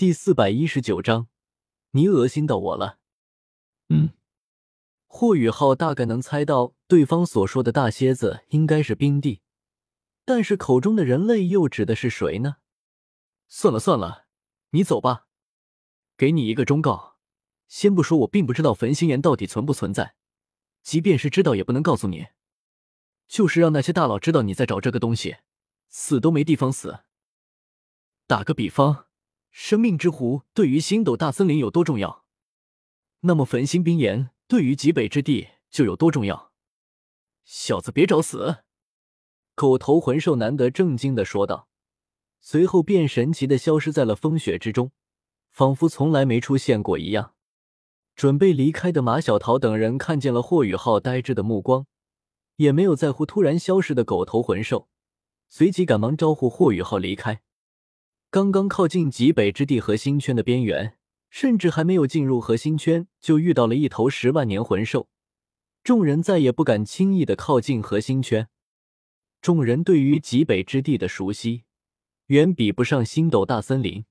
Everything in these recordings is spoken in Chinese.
第四百一十九章，你恶心到我了。嗯，霍雨浩大概能猜到对方所说的大蝎子应该是冰帝，但是口中的人类又指的是谁呢？算了算了，你走吧。给你一个忠告，先不说我并不知道焚心岩到底存不存在，即便是知道也不能告诉你，就是让那些大佬知道你在找这个东西，死都没地方死。打个比方。生命之湖对于星斗大森林有多重要，那么焚心冰岩对于极北之地就有多重要。小子，别找死！狗头魂兽难得正经的说道，随后便神奇的消失在了风雪之中，仿佛从来没出现过一样。准备离开的马小桃等人看见了霍雨浩呆滞的目光，也没有在乎突然消失的狗头魂兽，随即赶忙招呼霍雨浩离开。刚刚靠近极北之地核心圈的边缘，甚至还没有进入核心圈，就遇到了一头十万年魂兽。众人再也不敢轻易的靠近核心圈。众人对于极北之地的熟悉，远比不上星斗大森林。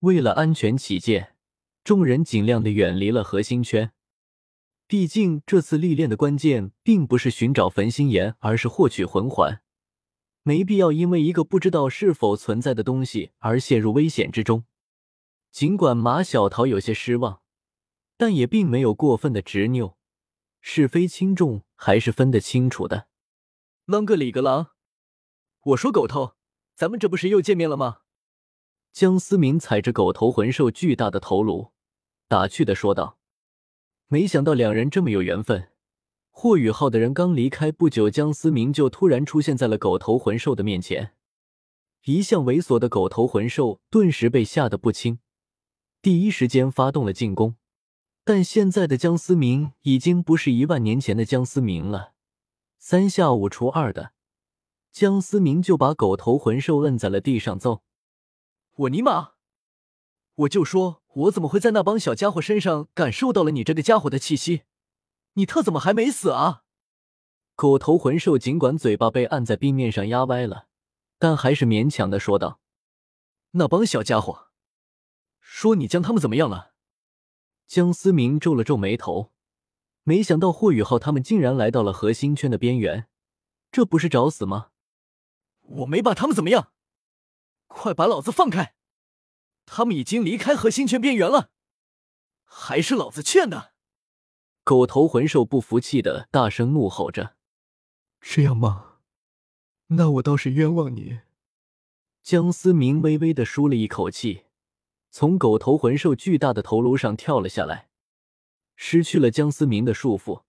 为了安全起见，众人尽量的远离了核心圈。毕竟这次历练的关键，并不是寻找焚心岩，而是获取魂环。没必要因为一个不知道是否存在的东西而陷入危险之中。尽管马小桃有些失望，但也并没有过分的执拗，是非轻重还是分得清楚的。啷个里个啷？我说狗头，咱们这不是又见面了吗？江思明踩着狗头魂兽巨大的头颅，打趣的说道：“没想到两人这么有缘分。”霍雨浩的人刚离开不久，江思明就突然出现在了狗头魂兽的面前。一向猥琐的狗头魂兽顿时被吓得不轻，第一时间发动了进攻。但现在的江思明已经不是一万年前的江思明了，三下五除二的，江思明就把狗头魂兽摁在了地上揍。我尼玛！我就说，我怎么会在那帮小家伙身上感受到了你这个家伙的气息？你特怎么还没死啊？狗头魂兽尽管嘴巴被按在冰面上压歪了，但还是勉强的说道：“那帮小家伙，说你将他们怎么样了？”江思明皱了皱眉头，没想到霍雨浩他们竟然来到了核心圈的边缘，这不是找死吗？我没把他们怎么样，快把老子放开！他们已经离开核心圈边缘了，还是老子劝的。狗头魂兽不服气的大声怒吼着：“这样吗？那我倒是冤枉你。”江思明微微的舒了一口气，从狗头魂兽巨大的头颅上跳了下来。失去了江思明的束缚，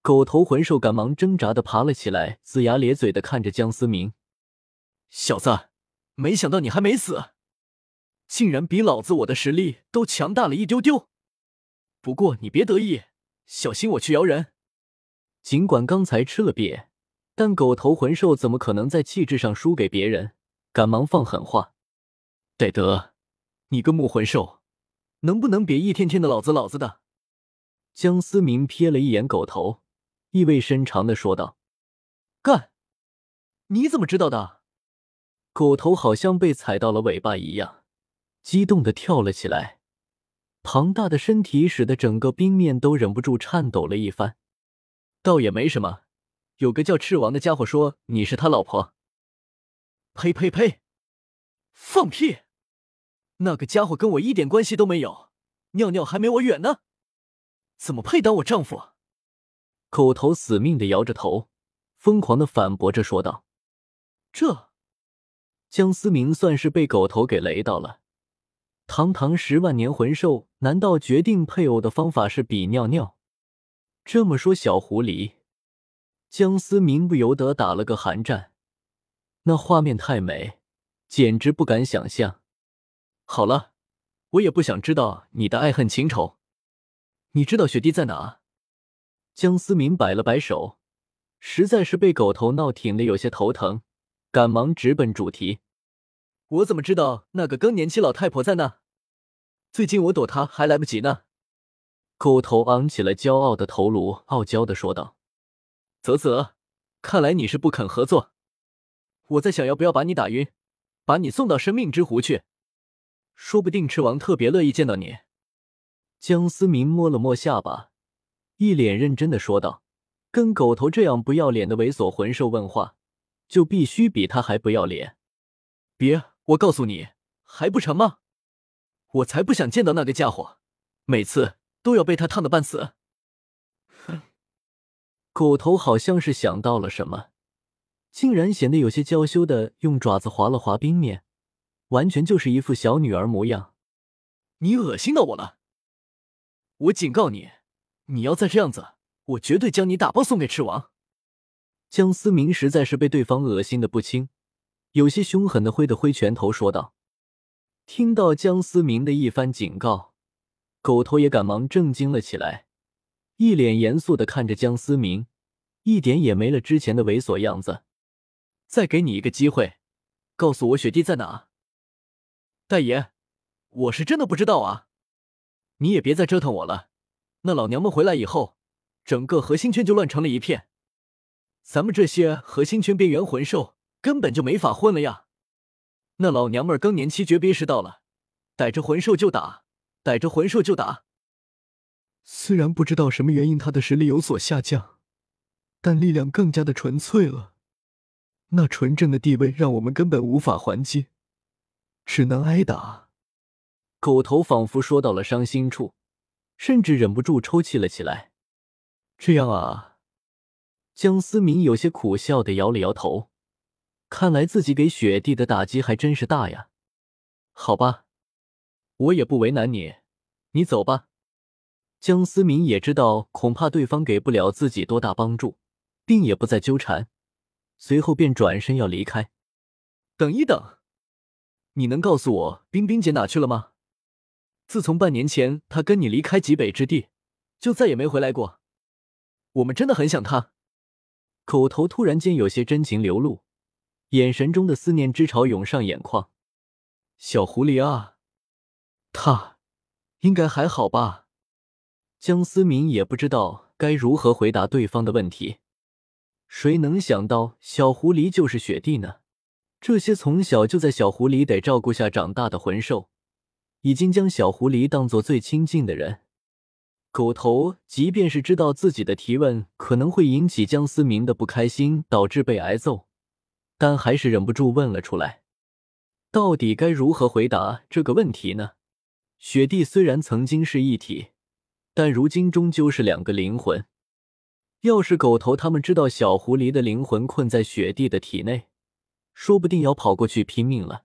狗头魂兽赶忙挣扎的爬了起来，龇牙咧嘴的看着江思明：“小子，没想到你还没死，竟然比老子我的实力都强大了一丢丢。不过你别得意。”小心我去摇人！尽管刚才吃了瘪，但狗头魂兽怎么可能在气质上输给别人？赶忙放狠话：“戴德，你个木魂兽，能不能别一天天的老子老子的？”江思明瞥了一眼狗头，意味深长的说道：“干！你怎么知道的？”狗头好像被踩到了尾巴一样，激动的跳了起来。庞大的身体使得整个冰面都忍不住颤抖了一番。倒也没什么，有个叫赤王的家伙说你是他老婆。呸呸呸！放屁！那个家伙跟我一点关系都没有，尿尿还没我远呢，怎么配当我丈夫？狗头死命的摇着头，疯狂的反驳着说道：“这……”江思明算是被狗头给雷到了。堂堂十万年魂兽，难道决定配偶的方法是比尿尿？这么说，小狐狸江思明不由得打了个寒战。那画面太美，简直不敢想象。好了，我也不想知道你的爱恨情仇。你知道雪地在哪？江思明摆了摆手，实在是被狗头闹挺的有些头疼，赶忙直奔主题。我怎么知道那个更年期老太婆在那？最近我躲她还来不及呢。狗头昂起了骄傲的头颅，傲娇的说道：“啧啧，看来你是不肯合作。我在想要不要把你打晕，把你送到生命之湖去。”说不定赤王特别乐意见到你。江思明摸了摸下巴，一脸认真的说道：“跟狗头这样不要脸的猥琐魂兽问话，就必须比他还不要脸。别，我告诉你，还不成吗？我才不想见到那个家伙，每次都要被他烫的半死。”哼，狗头好像是想到了什么。竟然显得有些娇羞的，用爪子划了划冰面，完全就是一副小女儿模样。你恶心到我了！我警告你，你要再这样子，我绝对将你打包送给赤王。江思明实在是被对方恶心的不轻，有些凶狠的挥的挥拳头说道。听到江思明的一番警告，狗头也赶忙震惊了起来，一脸严肃的看着江思明，一点也没了之前的猥琐样子。再给你一个机会，告诉我雪弟在哪。大爷，我是真的不知道啊！你也别再折腾我了。那老娘们回来以后，整个核心圈就乱成了一片，咱们这些核心圈边缘魂兽根本就没法混了呀！那老娘们更年期诀别时到了，逮着魂兽就打，逮着魂兽就打。虽然不知道什么原因，他的实力有所下降，但力量更加的纯粹了。那纯正的地位让我们根本无法还击，只能挨打。狗头仿佛说到了伤心处，甚至忍不住抽泣了起来。这样啊，江思明有些苦笑的摇了摇头，看来自己给雪地的打击还真是大呀。好吧，我也不为难你，你走吧。江思明也知道，恐怕对方给不了自己多大帮助，并也不再纠缠。随后便转身要离开。等一等，你能告诉我冰冰姐哪去了吗？自从半年前她跟你离开极北之地，就再也没回来过。我们真的很想她。口头突然间有些真情流露，眼神中的思念之潮涌上眼眶。小狐狸啊，她应该还好吧？江思明也不知道该如何回答对方的问题。谁能想到小狐狸就是雪地呢？这些从小就在小狐狸得照顾下长大的魂兽，已经将小狐狸当做最亲近的人。狗头即便是知道自己的提问可能会引起江思明的不开心，导致被挨揍，但还是忍不住问了出来：到底该如何回答这个问题呢？雪地虽然曾经是一体，但如今终究是两个灵魂。要是狗头他们知道小狐狸的灵魂困在雪地的体内，说不定要跑过去拼命了。